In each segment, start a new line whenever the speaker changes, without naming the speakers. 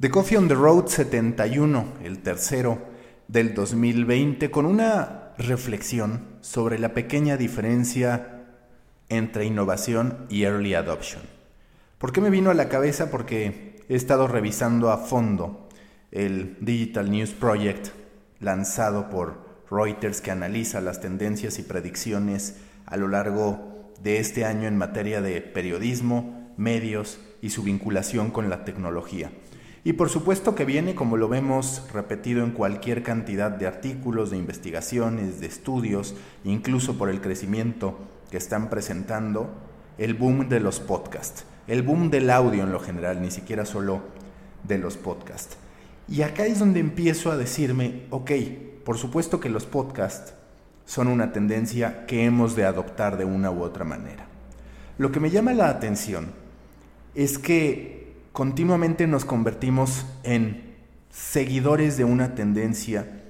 The Coffee on the Road 71, el tercero del 2020, con una reflexión sobre la pequeña diferencia entre innovación y early adoption. ¿Por qué me vino a la cabeza? Porque he estado revisando a fondo el Digital News Project lanzado por Reuters que analiza las tendencias y predicciones a lo largo de este año en materia de periodismo, medios y su vinculación con la tecnología. Y por supuesto que viene, como lo vemos repetido en cualquier cantidad de artículos, de investigaciones, de estudios, incluso por el crecimiento que están presentando, el boom de los podcasts, el boom del audio en lo general, ni siquiera solo de los podcasts. Y acá es donde empiezo a decirme, ok, por supuesto que los podcasts son una tendencia que hemos de adoptar de una u otra manera. Lo que me llama la atención es que continuamente nos convertimos en seguidores de una tendencia,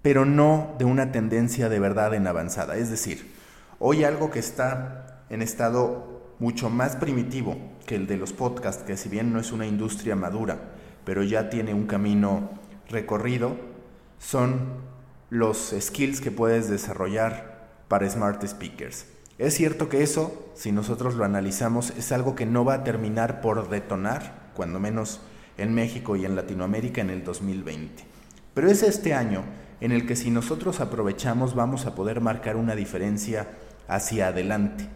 pero no de una tendencia de verdad en avanzada. Es decir, hoy algo que está en estado mucho más primitivo que el de los podcasts, que si bien no es una industria madura, pero ya tiene un camino recorrido, son los skills que puedes desarrollar para smart speakers. Es cierto que eso, si nosotros lo analizamos, es algo que no va a terminar por detonar, cuando menos en México y en Latinoamérica en el 2020. Pero es este año en el que si nosotros aprovechamos vamos a poder marcar una diferencia hacia adelante.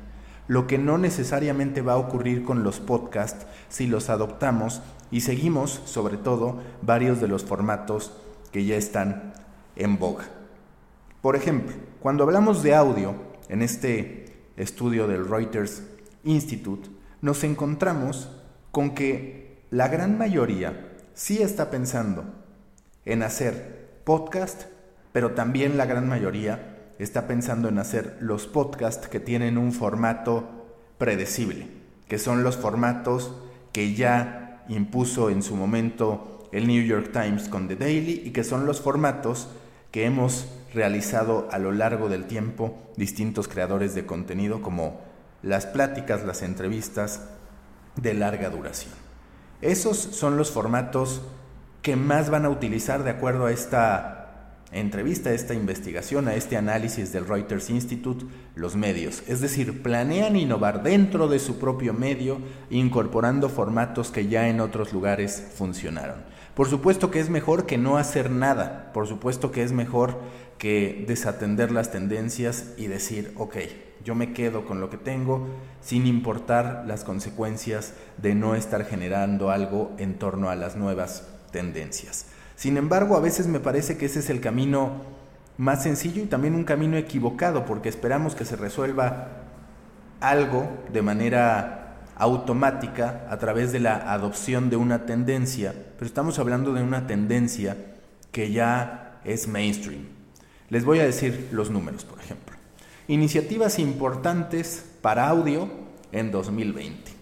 Lo que no necesariamente va a ocurrir con los podcasts si los adoptamos y seguimos, sobre todo, varios de los formatos que ya están en boga. Por ejemplo, cuando hablamos de audio en este estudio del Reuters Institute, nos encontramos con que la gran mayoría sí está pensando en hacer podcast, pero también la gran mayoría está pensando en hacer los podcasts que tienen un formato predecible, que son los formatos que ya impuso en su momento el New York Times con The Daily y que son los formatos que hemos realizado a lo largo del tiempo distintos creadores de contenido como las pláticas, las entrevistas de larga duración. Esos son los formatos que más van a utilizar de acuerdo a esta entrevista, esta investigación, a este análisis del Reuters Institute, los medios. Es decir, planean innovar dentro de su propio medio, incorporando formatos que ya en otros lugares funcionaron. Por supuesto que es mejor que no hacer nada, por supuesto que es mejor que desatender las tendencias y decir, ok, yo me quedo con lo que tengo sin importar las consecuencias de no estar generando algo en torno a las nuevas tendencias. Sin embargo, a veces me parece que ese es el camino más sencillo y también un camino equivocado, porque esperamos que se resuelva algo de manera automática a través de la adopción de una tendencia, pero estamos hablando de una tendencia que ya es mainstream. Les voy a decir los números, por ejemplo. Iniciativas importantes para audio en 2020.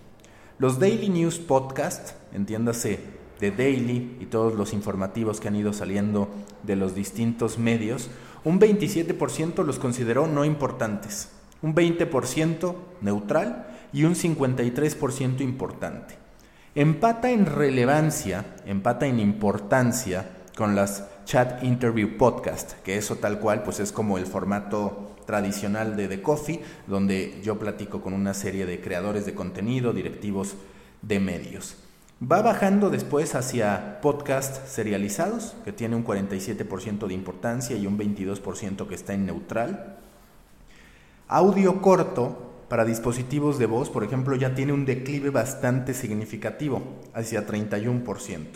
Los Daily News Podcast, entiéndase de Daily y todos los informativos que han ido saliendo de los distintos medios, un 27% los consideró no importantes, un 20% neutral y un 53% importante. Empata en relevancia, empata en importancia con las Chat Interview Podcast, que eso tal cual pues es como el formato tradicional de The Coffee, donde yo platico con una serie de creadores de contenido, directivos de medios. Va bajando después hacia podcast serializados, que tiene un 47% de importancia y un 22% que está en neutral. Audio corto, para dispositivos de voz, por ejemplo, ya tiene un declive bastante significativo, hacia 31%.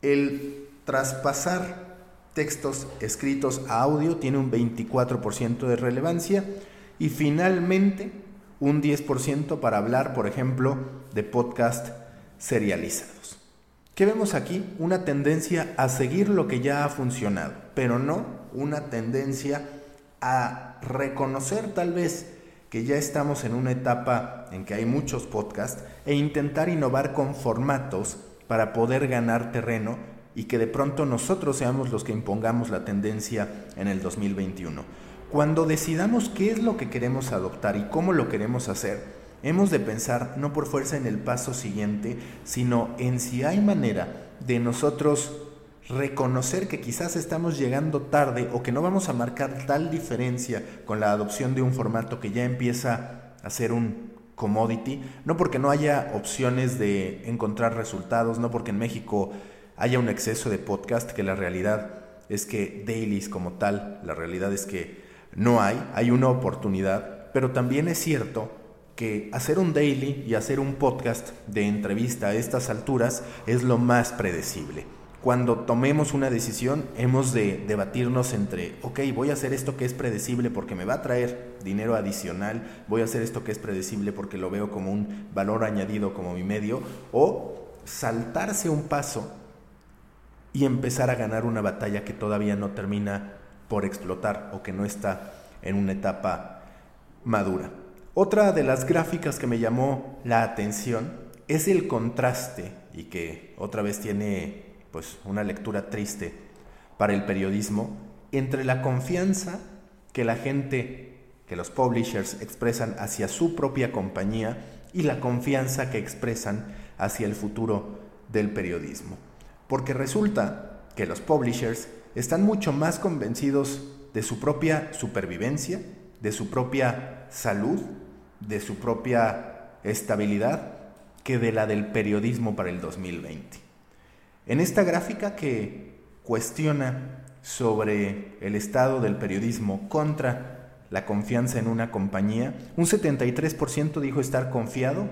El traspasar textos escritos a audio tiene un 24% de relevancia y finalmente un 10% para hablar, por ejemplo, de podcast serializados. ¿Qué vemos aquí? Una tendencia a seguir lo que ya ha funcionado, pero no una tendencia a reconocer tal vez que ya estamos en una etapa en que hay muchos podcasts e intentar innovar con formatos para poder ganar terreno y que de pronto nosotros seamos los que impongamos la tendencia en el 2021. Cuando decidamos qué es lo que queremos adoptar y cómo lo queremos hacer, Hemos de pensar no por fuerza en el paso siguiente, sino en si hay manera de nosotros reconocer que quizás estamos llegando tarde o que no vamos a marcar tal diferencia con la adopción de un formato que ya empieza a ser un commodity, no porque no haya opciones de encontrar resultados, no porque en México haya un exceso de podcast, que la realidad es que dailies como tal, la realidad es que no hay, hay una oportunidad, pero también es cierto que hacer un daily y hacer un podcast de entrevista a estas alturas es lo más predecible. Cuando tomemos una decisión hemos de debatirnos entre, ok, voy a hacer esto que es predecible porque me va a traer dinero adicional, voy a hacer esto que es predecible porque lo veo como un valor añadido como mi medio, o saltarse un paso y empezar a ganar una batalla que todavía no termina por explotar o que no está en una etapa madura. Otra de las gráficas que me llamó la atención es el contraste y que otra vez tiene pues una lectura triste para el periodismo entre la confianza que la gente, que los publishers expresan hacia su propia compañía y la confianza que expresan hacia el futuro del periodismo. Porque resulta que los publishers están mucho más convencidos de su propia supervivencia, de su propia salud, de su propia estabilidad, que de la del periodismo para el 2020. En esta gráfica que cuestiona sobre el estado del periodismo contra la confianza en una compañía, un 73% dijo estar confiado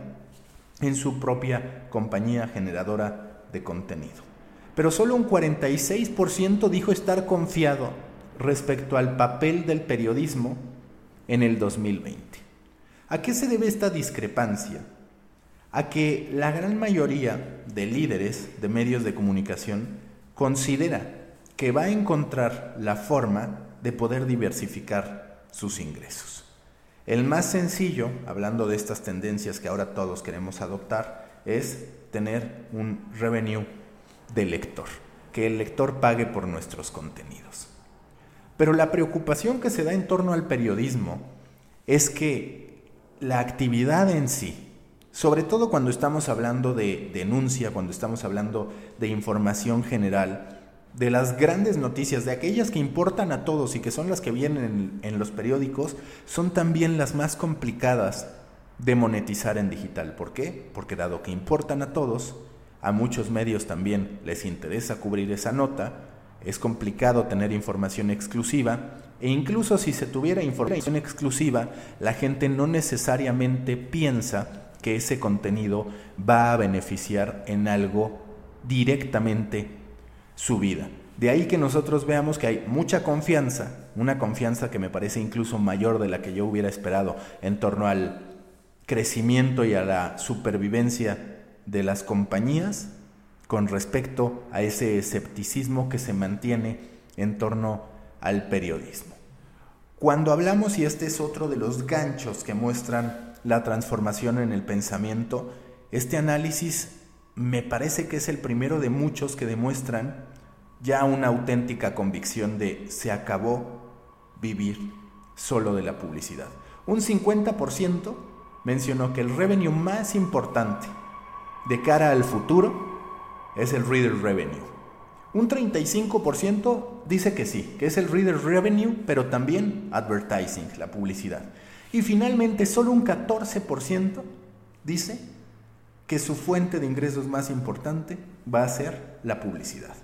en su propia compañía generadora de contenido pero solo un 46% dijo estar confiado respecto al papel del periodismo en el 2020. ¿A qué se debe esta discrepancia? A que la gran mayoría de líderes de medios de comunicación considera que va a encontrar la forma de poder diversificar sus ingresos. El más sencillo, hablando de estas tendencias que ahora todos queremos adoptar, es tener un revenue del lector, que el lector pague por nuestros contenidos. Pero la preocupación que se da en torno al periodismo es que la actividad en sí, sobre todo cuando estamos hablando de denuncia, cuando estamos hablando de información general, de las grandes noticias, de aquellas que importan a todos y que son las que vienen en, los periódicos, son también las más complicadas de monetizar en digital. ¿Por qué? Porque dado que importan a todos, a muchos medios también les interesa cubrir esa nota, es complicado tener información exclusiva e incluso si se tuviera información exclusiva, la gente no necesariamente piensa que ese contenido va a beneficiar en algo directamente su vida. De ahí que nosotros veamos que hay mucha confianza, una confianza que me parece incluso mayor de la que yo hubiera esperado en torno al crecimiento y a la supervivencia de las compañías con respecto a ese escepticismo que se mantiene en torno al periodismo. Cuando hablamos, y este es otro de los ganchos que muestran la transformación en el pensamiento, este análisis me parece que es el primero de muchos que demuestran ya una auténtica convicción de se acabó vivir solo de la publicidad. Un 50% mencionó que el revenue más importante de cara al futuro es el reader revenue. Un 35% dice que sí, que es el reader revenue, pero también advertising, la publicidad. Y finalmente solo un 14% dice que su fuente de ingresos más importante va a ser la publicidad.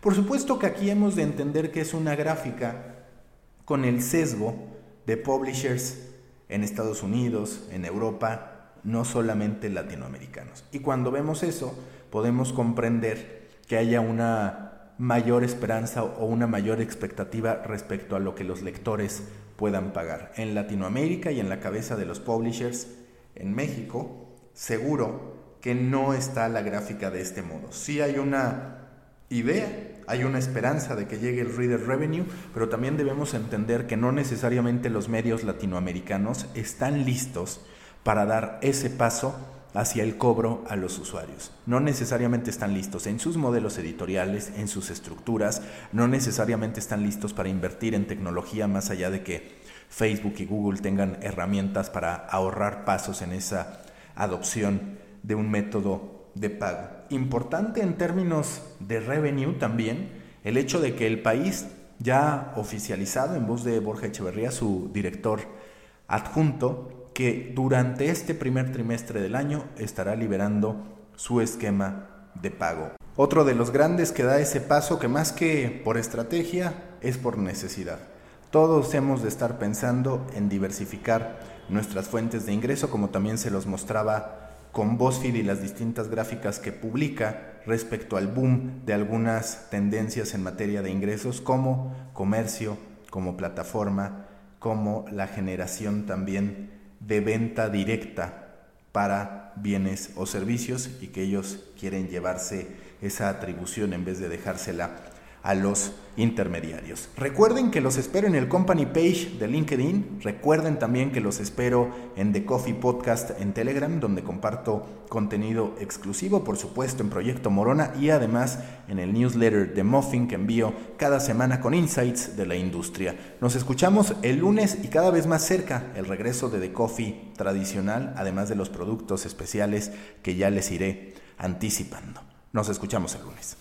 Por supuesto que aquí hemos de entender que es una gráfica con el sesgo de publishers en Estados Unidos, en Europa, no solamente latinoamericanos. Y cuando vemos eso, podemos comprender que haya una mayor esperanza o una mayor expectativa respecto a lo que los lectores puedan pagar. En Latinoamérica y en la cabeza de los publishers, en México, seguro que no está la gráfica de este modo. Sí hay una idea, hay una esperanza de que llegue el reader revenue, pero también debemos entender que no necesariamente los medios latinoamericanos están listos para dar ese paso hacia el cobro a los usuarios. No necesariamente están listos en sus modelos editoriales, en sus estructuras, no necesariamente están listos para invertir en tecnología más allá de que Facebook y Google tengan herramientas para ahorrar pasos en esa adopción de un método de pago. Importante en términos de revenue también el hecho de que el país ya oficializado en voz de Borja Echeverría, su director adjunto, que durante este primer trimestre del año estará liberando su esquema de pago. Otro de los grandes que da ese paso que más que por estrategia es por necesidad. Todos hemos de estar pensando en diversificar nuestras fuentes de ingreso, como también se los mostraba con BuzzFeed y las distintas gráficas que publica respecto al boom de algunas tendencias en materia de ingresos como comercio, como plataforma, como la generación también de venta directa para bienes o servicios y que ellos quieren llevarse esa atribución en vez de dejársela a los intermediarios. Recuerden que los espero en el company page de LinkedIn. Recuerden también que los espero en The Coffee Podcast en Telegram, donde comparto contenido exclusivo, por supuesto, en Proyecto Morona y además en el newsletter de Muffin que envío cada semana con insights de la industria. Nos escuchamos el lunes y cada vez más cerca el regreso de The Coffee tradicional, además de los productos especiales que ya les iré anticipando. Nos escuchamos el lunes.